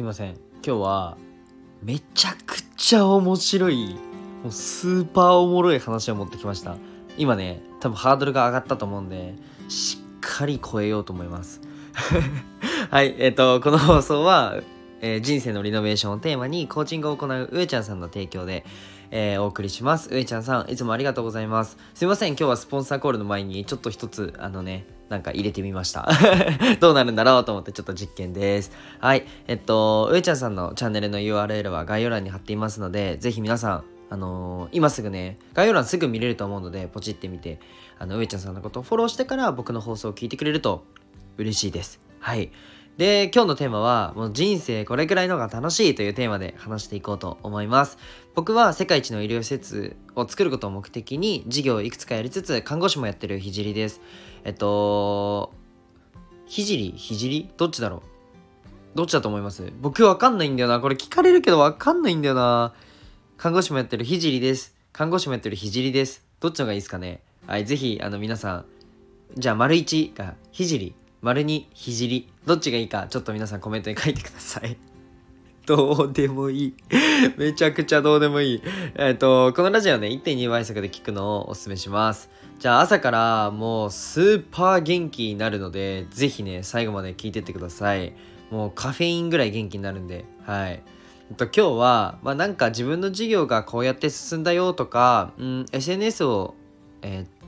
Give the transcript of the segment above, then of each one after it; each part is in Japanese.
すいません。今日はめちゃくちゃ面白いもうスーパーおもろい話を持ってきました。今ね多分ハードルが上がったと思うんでしっかり超えようと思います。はいえっ、とこの放送は、えー人生のリノベーションをテーマにコーチングを行う上ちゃんさんの提供でえーお送りします。上ちゃんさん、いつもありがとうございます。すいません、今日はスポンサーコールの前にちょっと一つ、あのね、なんか入れてみました。どうなるんだろうと思ってちょっと実験です。はい。えっと、上ちゃんさんのチャンネルの URL は概要欄に貼っていますので、ぜひ皆さん、あのー今すぐね、概要欄すぐ見れると思うので、ポチってみて、あの、上ちゃんさんのことをフォローしてから僕の放送を聞いてくれると嬉しいです。はい。で、今日のテーマは、もう人生これくらいのが楽しいというテーマで話していこうと思います。僕は世界一の医療施設を作ることを目的に事業をいくつかやりつつ看護師もやってるひじりです。えっと、ひじり？ひじり？どっちだろう？どっちだと思います？僕わかんないんだよな。これ聞かれるけどわかんないんだよな。看護師もやってるひじりです。看護師もやってるひじりです。どっちの方がいいですかね？はい、ぜひ、あの皆さん、じゃあ、丸1がひじり、丸2ひじり、どっちがいいか、ちょっと皆さんコメントに書いてください。どうでもいい。めちゃくちゃどうでもいい。えっ、と、このラジオね、1.2倍速で聞くのをお勧めします。じゃあ朝からもうスーパー元気になるので、ぜひね、最後まで聞いてってください。もうカフェインぐらい元気になるんで、はい。と、今日は、まあ、なんか自分の事業がこうやって進んだよとか、うん、SNS を、えー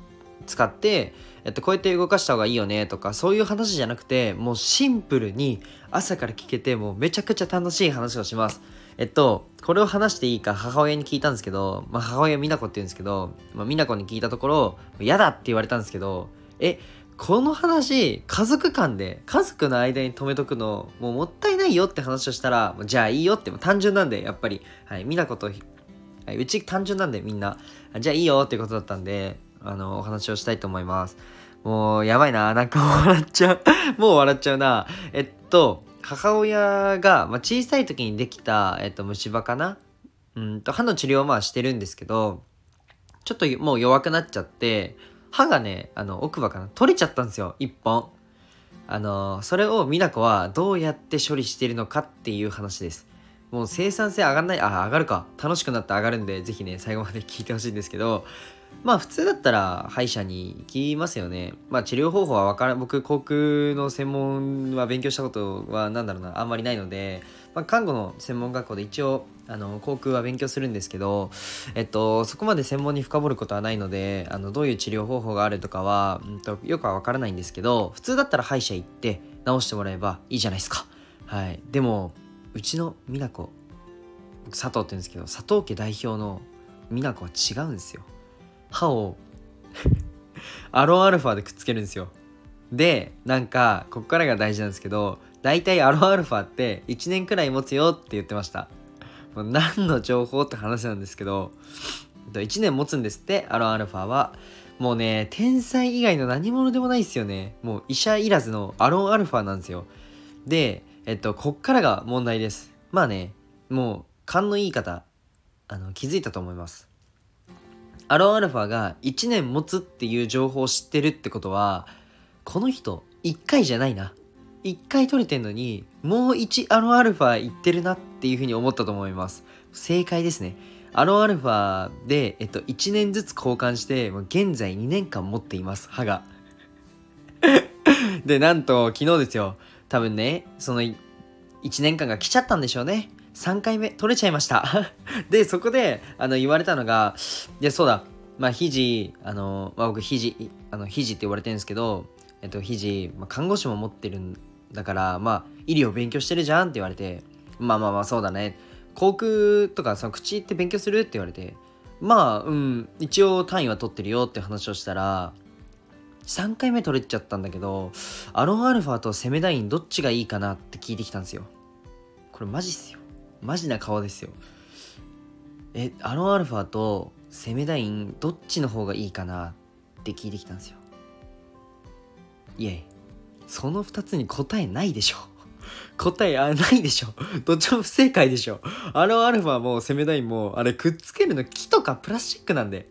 使って、えっと、こうやって動かした方がいいよねとかそういう話じゃなくてもうシンプルに朝から聞けてもうめちゃくちゃ楽しい話をします。えっとこれを話していいか母親に聞いたんですけど、まあ、母親美奈子って言うんですけど、まあ、美奈子に聞いたところ嫌だって言われたんですけどえこの話家族間で家族の間に止めとくのもうもったいないよって話をしたらじゃあいいよって単純なんでやっぱり、はい、美奈子とはいうち単純なんでみんな。じゃあいいよっていうことだったんであのお話をしたいと思います。もうやばいな。なんか笑っちゃう。もう笑っちゃうな。えっと母親が、まあ、小さい時にできた、えっと、虫歯かな。うんと歯の治療をまあしてるんですけどちょっともう弱くなっちゃって歯がねあの奥歯かな。取れちゃったんですよ。一本。あのそれを美奈子はどうやって処理しているのかっていう話です。もう生産性上がんない。あ上がるか。楽しくなって上がるんでぜひね最後まで聞いてほしいんですけどまあ普通だったら歯医者に行きますよね。まあ治療方法は分からん。僕航空の専門は勉強したことは何だろうな。あんまりないので、まあ、看護の専門学校で一応あの航空は勉強するんですけど、えっと、そこまで専門に深掘ることはないのであのどういう治療方法があるとかは、うん、とよくは分からないんですけど普通だったら歯医者行って治してもらえばいいじゃないですか。はい。でもうちの美奈子僕佐藤って言うんですけど佐藤家代表の美奈子は違うんですよ。歯を アロンアルファでくっつけるんですよ。でなんかこっからが大事なんですけど大体アロンアルファって1年くらい持つよって言ってました。もう何の情報って話なんですけど1年持つんですってアロンアルファは。もうね天才以外の何者でもないですよね。もう医者いらずのアロンアルファなんですよ。でえっとこっからが問題です。まあねもう勘のいい方あの気づいたと思います。アロンアルファが1年持つっていう情報を知ってるってことはこの人1回じゃないな。1回取れてんのにもう1アロンアルファいってるなっていうふうに思ったと思います。正解ですね。アロンアルファで、えっと、1年ずつ交換して現在2年間持っています。歯が。でなんと昨日ですよ。多分ねその1年間が来ちゃったんでしょうね。3回目取れちゃいました。でそこであの言われたのがいやそうだ。まあ肘あの、まあ、僕肘あの肘って言われてるんですけどえっと肘、まあ、看護師も持ってるんだからまあ医療勉強してるじゃんって言われてまあまあまあそうだね。航空とかその口って勉強するって言われてまあうん一応単位は取ってるよって話をしたら3回目取れちゃったんだけどアロンアルファとセメダインどっちがいいかなって聞いてきたんですよ。これマジっすよ。マジな顔ですよ。えアロンアルファとセメダインどっちの方がいいかなって聞いてきたんですよ。いえその2つに答えないでしょ答えあないでしょどっちも不正解でしょアロンアルファもセメダインもあれくっつけるの木とかプラスチックなんで。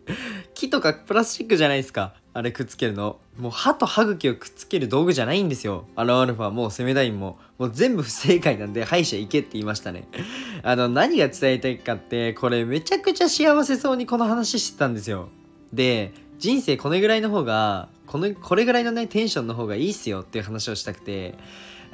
木とかプラスチックじゃないですか。あれくっつけるの。もう歯と歯茎をくっつける道具じゃないんですよ。アロンアルファもセメダインも。もう全部不正解なんで歯医者行けって言いましたね。あの、何が伝えたいかって、これめちゃくちゃ幸せそうにこの話してたんですよ。で、人生これぐらいの方が、この、これぐらいのね、テンションの方がいいっすよっていう話をしたくて、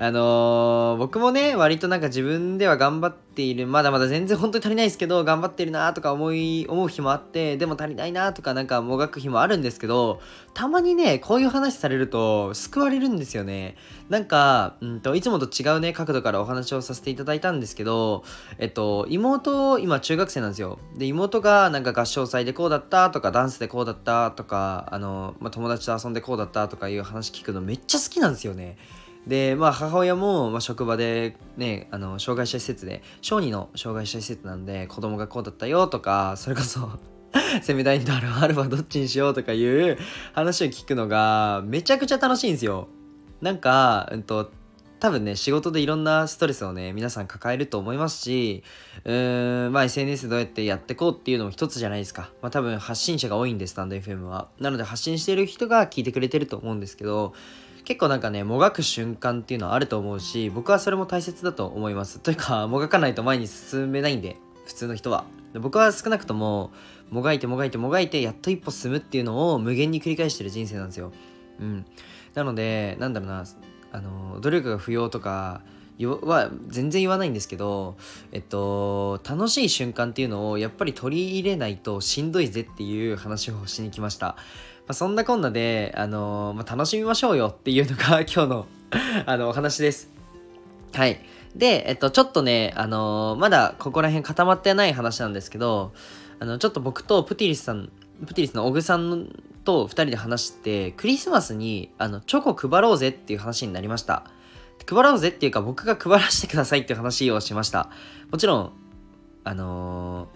あのー、僕もね、割となんか自分では頑張っている、まだまだ全然本当に足りないですけど、頑張ってるなとか思い、思う日もあって、でも足りないなとかなんかもがく日もあるんですけど、たまにね、こういう話されると救われるんですよね。なんか、うんと、いつもと違うね、角度からお話をさせていただいたんですけど、えっと、妹、今中学生なんですよ。で、妹がなんか合唱祭でこうだったとか、ダンスでこうだったとか、あの、まあ、友達と遊んでこうだったとかいう話聞くのめっちゃ好きなんですよね。で、まあ、母親も、まあ、職場でね、あの、障害者施設で、小児の障害者施設なんで、子供がこうだったよとか、それこそ セミダインとアルファアルファどっちにしようとかいう話を聞くのが、めちゃくちゃ楽しいんですよ。なんか、うんと、多分ね、仕事でいろんなストレスをね、皆さん抱えると思いますし、うーん、まあ SNS どうやってやってこうっていうのも一つじゃないですか。まあ多分発信者が多いんです、スタンド FM は。なので発信している人が聞いてくれてると思うんですけど、結構なんかね、もがく瞬間っていうのはあると思うし、僕はそれも大切だと思います。というか、もがかないと前に進めないんで、普通の人は。僕は少なくとも、もがいてもがいてもがいて、やっと一歩進むっていうのを無限に繰り返してる人生なんですよ。うん。なので、なんだろうな、あの、努力が不要とか、は全然言わないんですけど、えっと、楽しい瞬間っていうのをやっぱり取り入れないとしんどいぜっていう話をしに来ました。まあ、そんなこんなで、あの、まあ、楽しみましょうよっていうのが 今日のあの、お話です。はい。で、えっと、ちょっとね、あの、まだここら辺固まってない話なんですけど、あの、ちょっと僕とプティリスさん、プティリスの小グさんと2人で話して、クリスマスに、あの、チョコ配ろうぜっていう話になりました。配ろうぜっていうか、僕が配らせてくださいって話をしました。もちろん、あの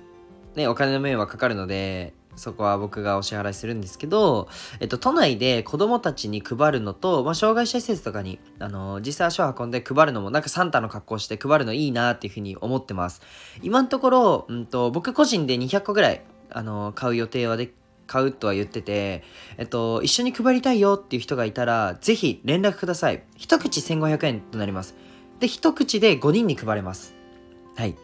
ー、ね、お金の面はかかるので、そこは僕がお支払いするんですけど、えっと、都内で子供たちに配るのと、まあ、障害者施設とかに、あの実際足を運んで配るのも、なんかサンタの格好して配るのいいなっていうふうに思ってます。今のところ、うんと、僕個人で200個ぐらい、あの買う予定はで、買うとは言ってて、えっと、一緒に配りたいよっていう人がいたら、ぜひ連絡ください。一口1500円となります。で、一口で5人に配れます。はい。っ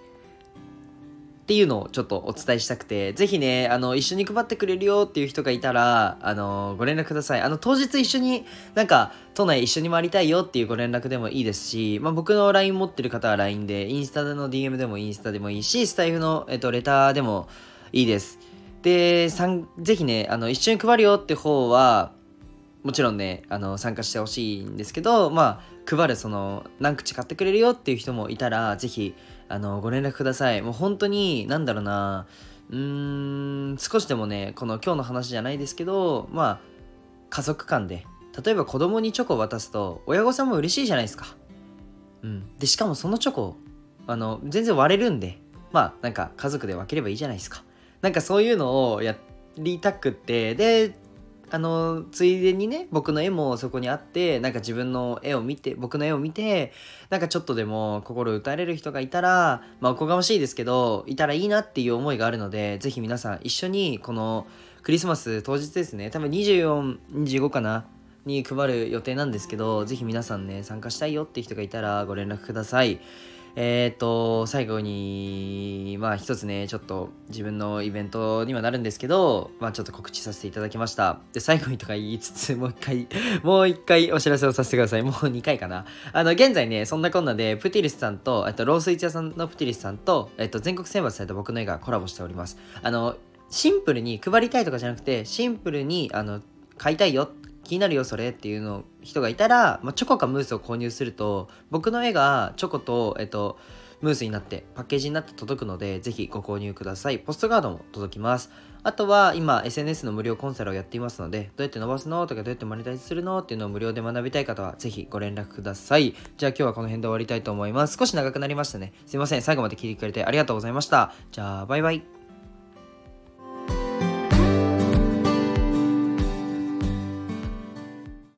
ていうのをちょっとお伝えしたくて、ぜひね、あの、一緒に配ってくれるよっていう人がいたら、あの、ご連絡ください。あの、当日一緒に、なんか、都内一緒に回りたいよっていうご連絡でもいいですし、まあ、僕の LINE 持ってる方は LINE で、インスタの DM でもインスタでもいいし、スタイフの、えっと、レターでもいいです。で、さんぜひね、あの、一緒に配るよって方は、もちろんね、あの、参加してほしいんですけど、まあ、配る、その、何口買ってくれるよっていう人もいたら、ぜひ、あの、ご連絡ください。もう本当に、なんだろうな、うーん、少しでもね、この今日の話じゃないですけど、まあ、家族間で、例えば子供にチョコを渡すと、親御さんも嬉しいじゃないですか。うん。で、しかもそのチョコ、あの、全然割れるんで、まあ、なんか家族で分ければいいじゃないですか。なんかそういうのをやりたくって、で、あのついでにね僕の絵もそこにあってなんか自分の絵を見て僕の絵を見てなんかちょっとでも心打たれる人がいたらまあおこがましいですけどいたらいいなっていう思いがあるので是非皆さん一緒にこのクリスマス当日ですね多分2425かなに配る予定なんですけど是非皆さんね参加したいよって人がいたらご連絡ください。えっ、と、最後に、まあ一つね、ちょっと自分のイベントにはなるんですけど、まあちょっと告知させていただきました。で、最後にとか言いつつ、もう一回、もう一回お知らせをさせてください。もう2回かな。あの、現在ね、そんなこんなで、プティリスさんと、えっと、ロースイーツ屋さんのプティリスさんと、えっと、全国選抜された僕の絵がコラボしております。あの、シンプルに配りたいとかじゃなくて、シンプルに、あの、買いたいよ気になるよそれっていうの人がいたら、まあ、チョコかムースを購入すると僕の絵がチョコと、えっと、ムースになってパッケージになって届くのでぜひご購入ください。ポストカードも届きます。あとは今 SNS の無料コンサルをやっていますのでどうやって伸ばすのとかどうやってマネタイズするのっていうのを無料で学びたい方はぜひご連絡ください。じゃあ今日はこの辺で終わりたいと思います。少し長くなりましたね。すいません。最後まで聞いてくれてありがとうございました。じゃあバイバイ。